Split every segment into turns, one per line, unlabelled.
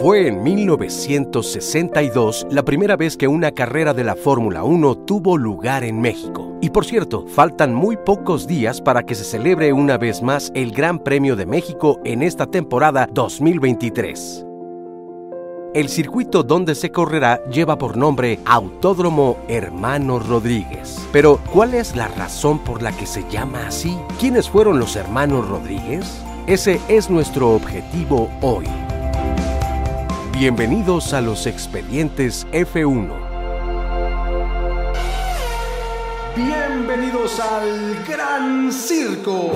Fue en 1962 la primera vez que una carrera de la Fórmula 1 tuvo lugar en México. Y por cierto, faltan muy pocos días para que se celebre una vez más el Gran Premio de México en esta temporada 2023. El circuito donde se correrá lleva por nombre Autódromo Hermano Rodríguez. Pero, ¿cuál es la razón por la que se llama así? ¿Quiénes fueron los hermanos Rodríguez? Ese es nuestro objetivo hoy. Bienvenidos a los expedientes F1.
Bienvenidos al Gran Circo.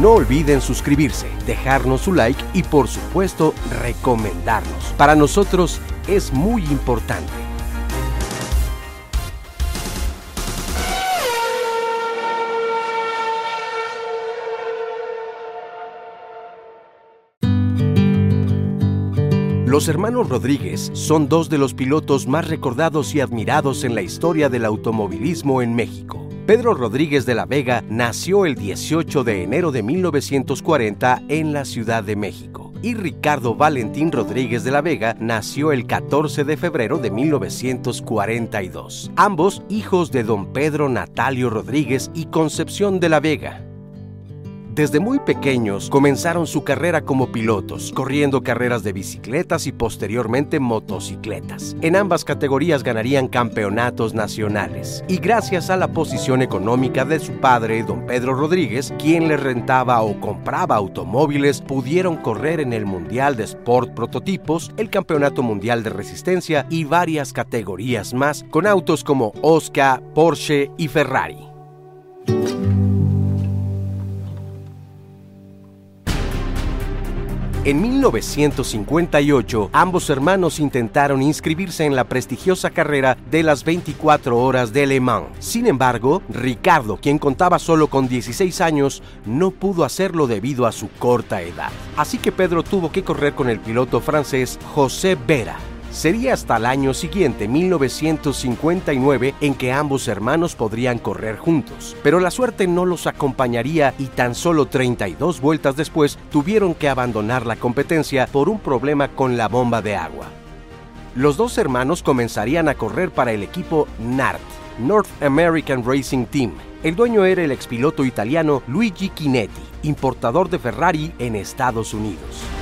No olviden suscribirse, dejarnos su like y por supuesto recomendarnos. Para nosotros es muy importante. Los hermanos Rodríguez son dos de los pilotos más recordados y admirados en la historia del automovilismo en México. Pedro Rodríguez de la Vega nació el 18 de enero de 1940 en la Ciudad de México y Ricardo Valentín Rodríguez de la Vega nació el 14 de febrero de 1942, ambos hijos de don Pedro Natalio Rodríguez y Concepción de la Vega. Desde muy pequeños comenzaron su carrera como pilotos, corriendo carreras de bicicletas y posteriormente motocicletas. En ambas categorías ganarían campeonatos nacionales. Y gracias a la posición económica de su padre, don Pedro Rodríguez, quien le rentaba o compraba automóviles, pudieron correr en el Mundial de Sport Prototipos, el Campeonato Mundial de Resistencia y varias categorías más, con autos como Oscar, Porsche y Ferrari. En 1958, ambos hermanos intentaron inscribirse en la prestigiosa carrera de las 24 horas de Le Mans. Sin embargo, Ricardo, quien contaba solo con 16 años, no pudo hacerlo debido a su corta edad. Así que Pedro tuvo que correr con el piloto francés José Vera, Sería hasta el año siguiente, 1959, en que ambos hermanos podrían correr juntos. Pero la suerte no los acompañaría y tan solo 32 vueltas después tuvieron que abandonar la competencia por un problema con la bomba de agua. Los dos hermanos comenzarían a correr para el equipo NART, North American Racing Team. El dueño era el expiloto italiano Luigi Chinetti, importador de Ferrari en Estados Unidos.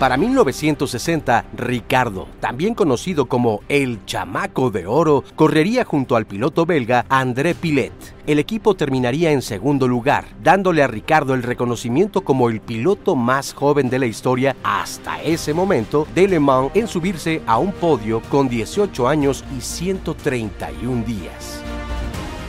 Para 1960, Ricardo, también conocido como el Chamaco de Oro, correría junto al piloto belga André Pilet. El equipo terminaría en segundo lugar, dándole a Ricardo el reconocimiento como el piloto más joven de la historia hasta ese momento de Le Mans en subirse a un podio con 18 años y 131 días.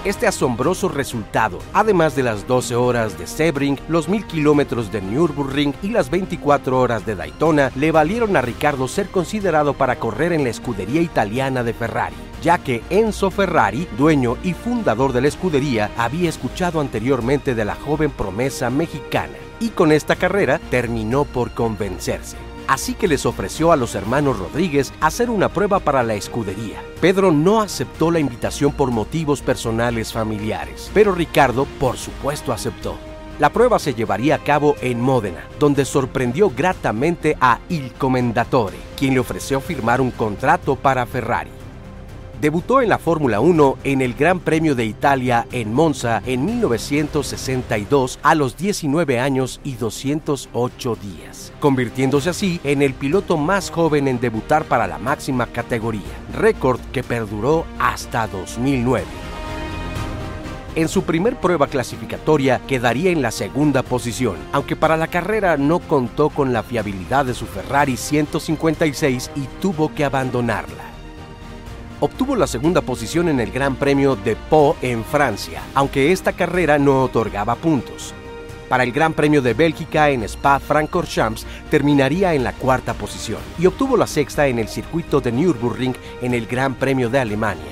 Este asombroso resultado, además de las 12 horas de Sebring, los 1000 kilómetros de Nürburgring y las 24 horas de Daytona, le valieron a Ricardo ser considerado para correr en la escudería italiana de Ferrari ya que Enzo Ferrari, dueño y fundador de la escudería, había escuchado anteriormente de la joven promesa mexicana y con esta carrera terminó por convencerse así que les ofreció a los hermanos Rodríguez hacer una prueba para la escudería. Pedro no aceptó la invitación por motivos personales familiares, pero Ricardo por supuesto aceptó. La prueba se llevaría a cabo en Módena, donde sorprendió gratamente a Il Commendatore, quien le ofreció firmar un contrato para Ferrari. Debutó en la Fórmula 1 en el Gran Premio de Italia en Monza en 1962 a los 19 años y 208 días, convirtiéndose así en el piloto más joven en debutar para la máxima categoría, récord que perduró hasta 2009. En su primer prueba clasificatoria quedaría en la segunda posición, aunque para la carrera no contó con la fiabilidad de su Ferrari 156 y tuvo que abandonarla obtuvo la segunda posición en el Gran Premio de Po en Francia, aunque esta carrera no otorgaba puntos. Para el Gran Premio de Bélgica en Spa-Francorchamps terminaría en la cuarta posición y obtuvo la sexta en el circuito de Nürburgring en el Gran Premio de Alemania.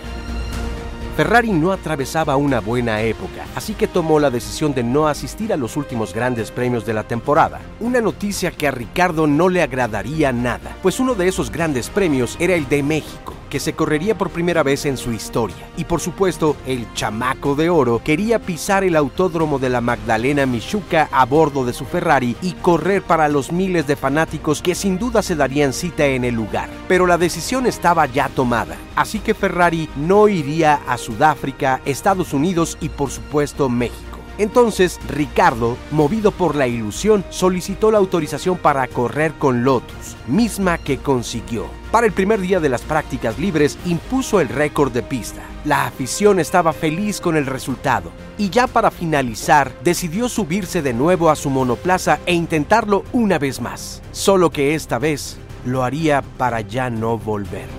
Ferrari no atravesaba una buena época, así que tomó la decisión de no asistir a los últimos grandes premios de la temporada. Una noticia que a Ricardo no le agradaría nada, pues uno de esos grandes premios era el de México que se correría por primera vez en su historia. Y por supuesto, el chamaco de oro quería pisar el autódromo de la Magdalena Michuca a bordo de su Ferrari y correr para los miles de fanáticos que sin duda se darían cita en el lugar. Pero la decisión estaba ya tomada, así que Ferrari no iría a Sudáfrica, Estados Unidos y por supuesto México. Entonces, Ricardo, movido por la ilusión, solicitó la autorización para correr con Lotus, misma que consiguió. Para el primer día de las prácticas libres, impuso el récord de pista. La afición estaba feliz con el resultado y ya para finalizar, decidió subirse de nuevo a su monoplaza e intentarlo una vez más. Solo que esta vez lo haría para ya no volver.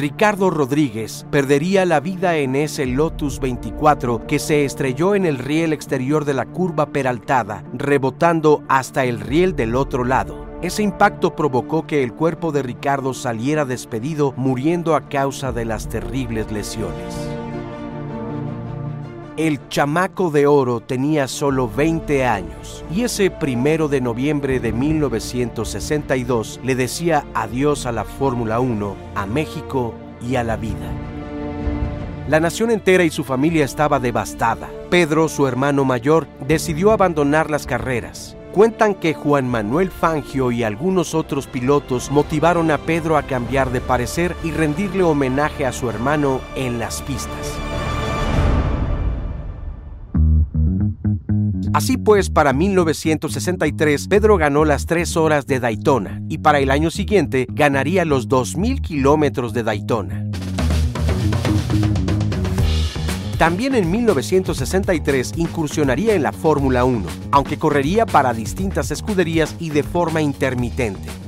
Ricardo Rodríguez perdería la vida en ese Lotus 24 que se estrelló en el riel exterior de la curva peraltada, rebotando hasta el riel del otro lado. Ese impacto provocó que el cuerpo de Ricardo saliera despedido, muriendo a causa de las terribles lesiones. El chamaco de oro tenía solo 20 años y ese primero de noviembre de 1962 le decía adiós a la Fórmula 1, a México y a la vida. La nación entera y su familia estaba devastada. Pedro, su hermano mayor, decidió abandonar las carreras. Cuentan que Juan Manuel Fangio y algunos otros pilotos motivaron a Pedro a cambiar de parecer y rendirle homenaje a su hermano en las pistas. Así pues, para 1963, Pedro ganó las tres horas de Daytona y para el año siguiente ganaría los 2.000 kilómetros de Daytona. También en 1963 incursionaría en la Fórmula 1, aunque correría para distintas escuderías y de forma intermitente.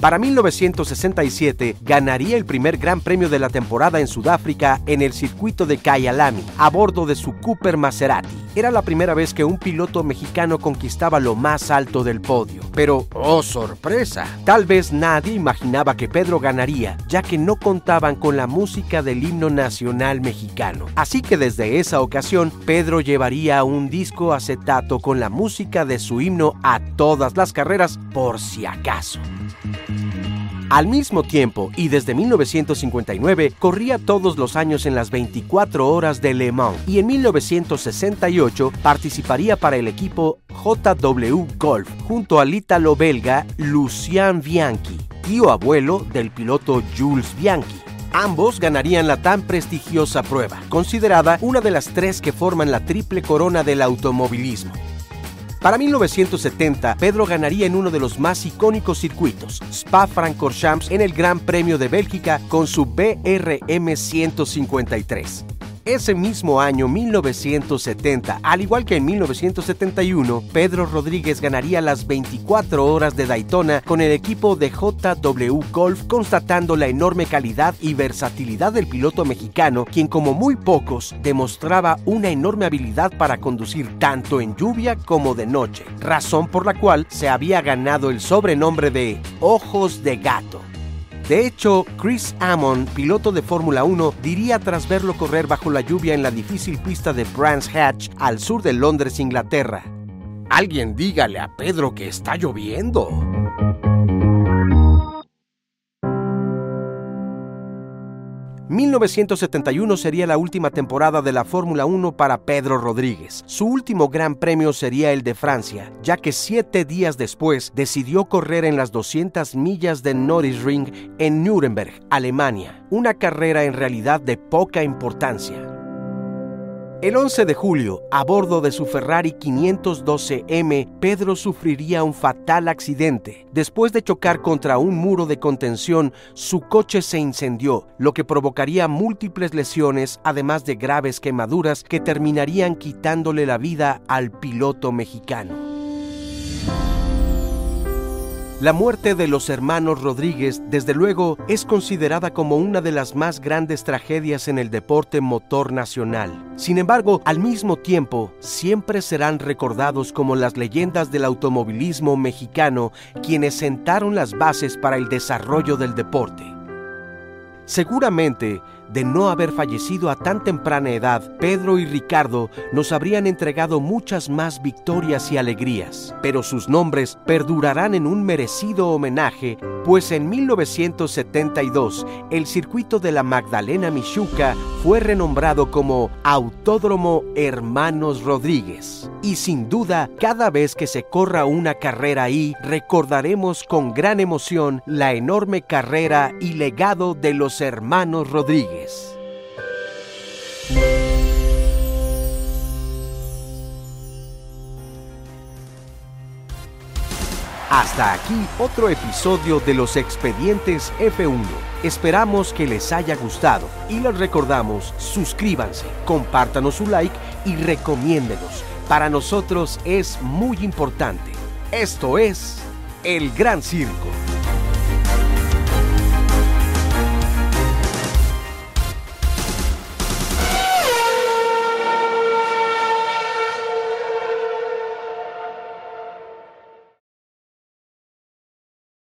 Para 1967 ganaría el primer Gran Premio de la temporada en Sudáfrica en el circuito de Kyalami a bordo de su Cooper Maserati. Era la primera vez que un piloto mexicano conquistaba lo más alto del podio. Pero, oh sorpresa, tal vez nadie imaginaba que Pedro ganaría, ya que no contaban con la música del himno nacional mexicano. Así que desde esa ocasión, Pedro llevaría un disco acetato con la música de su himno a todas las carreras por si acaso. Al mismo tiempo, y desde 1959, corría todos los años en las 24 horas de Le Mans y en 1968 participaría para el equipo JW Golf junto al ítalo belga Lucien Bianchi, tío abuelo del piloto Jules Bianchi. Ambos ganarían la tan prestigiosa prueba, considerada una de las tres que forman la triple corona del automovilismo. Para 1970, Pedro ganaría en uno de los más icónicos circuitos, Spa-Francorchamps, en el Gran Premio de Bélgica con su BRM 153. Ese mismo año, 1970, al igual que en 1971, Pedro Rodríguez ganaría las 24 horas de Daytona con el equipo de JW Golf, constatando la enorme calidad y versatilidad del piloto mexicano, quien como muy pocos demostraba una enorme habilidad para conducir tanto en lluvia como de noche, razón por la cual se había ganado el sobrenombre de Ojos de Gato. De hecho, Chris Amon, piloto de Fórmula 1, diría tras verlo correr bajo la lluvia en la difícil pista de Brands Hatch al sur de Londres, Inglaterra. Alguien dígale a Pedro que está lloviendo. 1971 sería la última temporada de la Fórmula 1 para Pedro Rodríguez. Su último gran premio sería el de Francia, ya que siete días después decidió correr en las 200 millas de Ring en Nuremberg, Alemania, una carrera en realidad de poca importancia. El 11 de julio, a bordo de su Ferrari 512M, Pedro sufriría un fatal accidente. Después de chocar contra un muro de contención, su coche se incendió, lo que provocaría múltiples lesiones, además de graves quemaduras que terminarían quitándole la vida al piloto mexicano. La muerte de los hermanos Rodríguez, desde luego, es considerada como una de las más grandes tragedias en el deporte motor nacional. Sin embargo, al mismo tiempo, siempre serán recordados como las leyendas del automovilismo mexicano quienes sentaron las bases para el desarrollo del deporte. Seguramente, de no haber fallecido a tan temprana edad, Pedro y Ricardo nos habrían entregado muchas más victorias y alegrías, pero sus nombres perdurarán en un merecido homenaje, pues en 1972 el circuito de la Magdalena Michuca fue renombrado como Autódromo Hermanos Rodríguez. Y sin duda, cada vez que se corra una carrera ahí, recordaremos con gran emoción la enorme carrera y legado de los hermanos Rodríguez. Hasta aquí otro episodio de los expedientes F1. Esperamos que les haya gustado y les recordamos, suscríbanse, compártanos su like y recomiéndenos. Para nosotros es muy importante. Esto es El Gran Circo.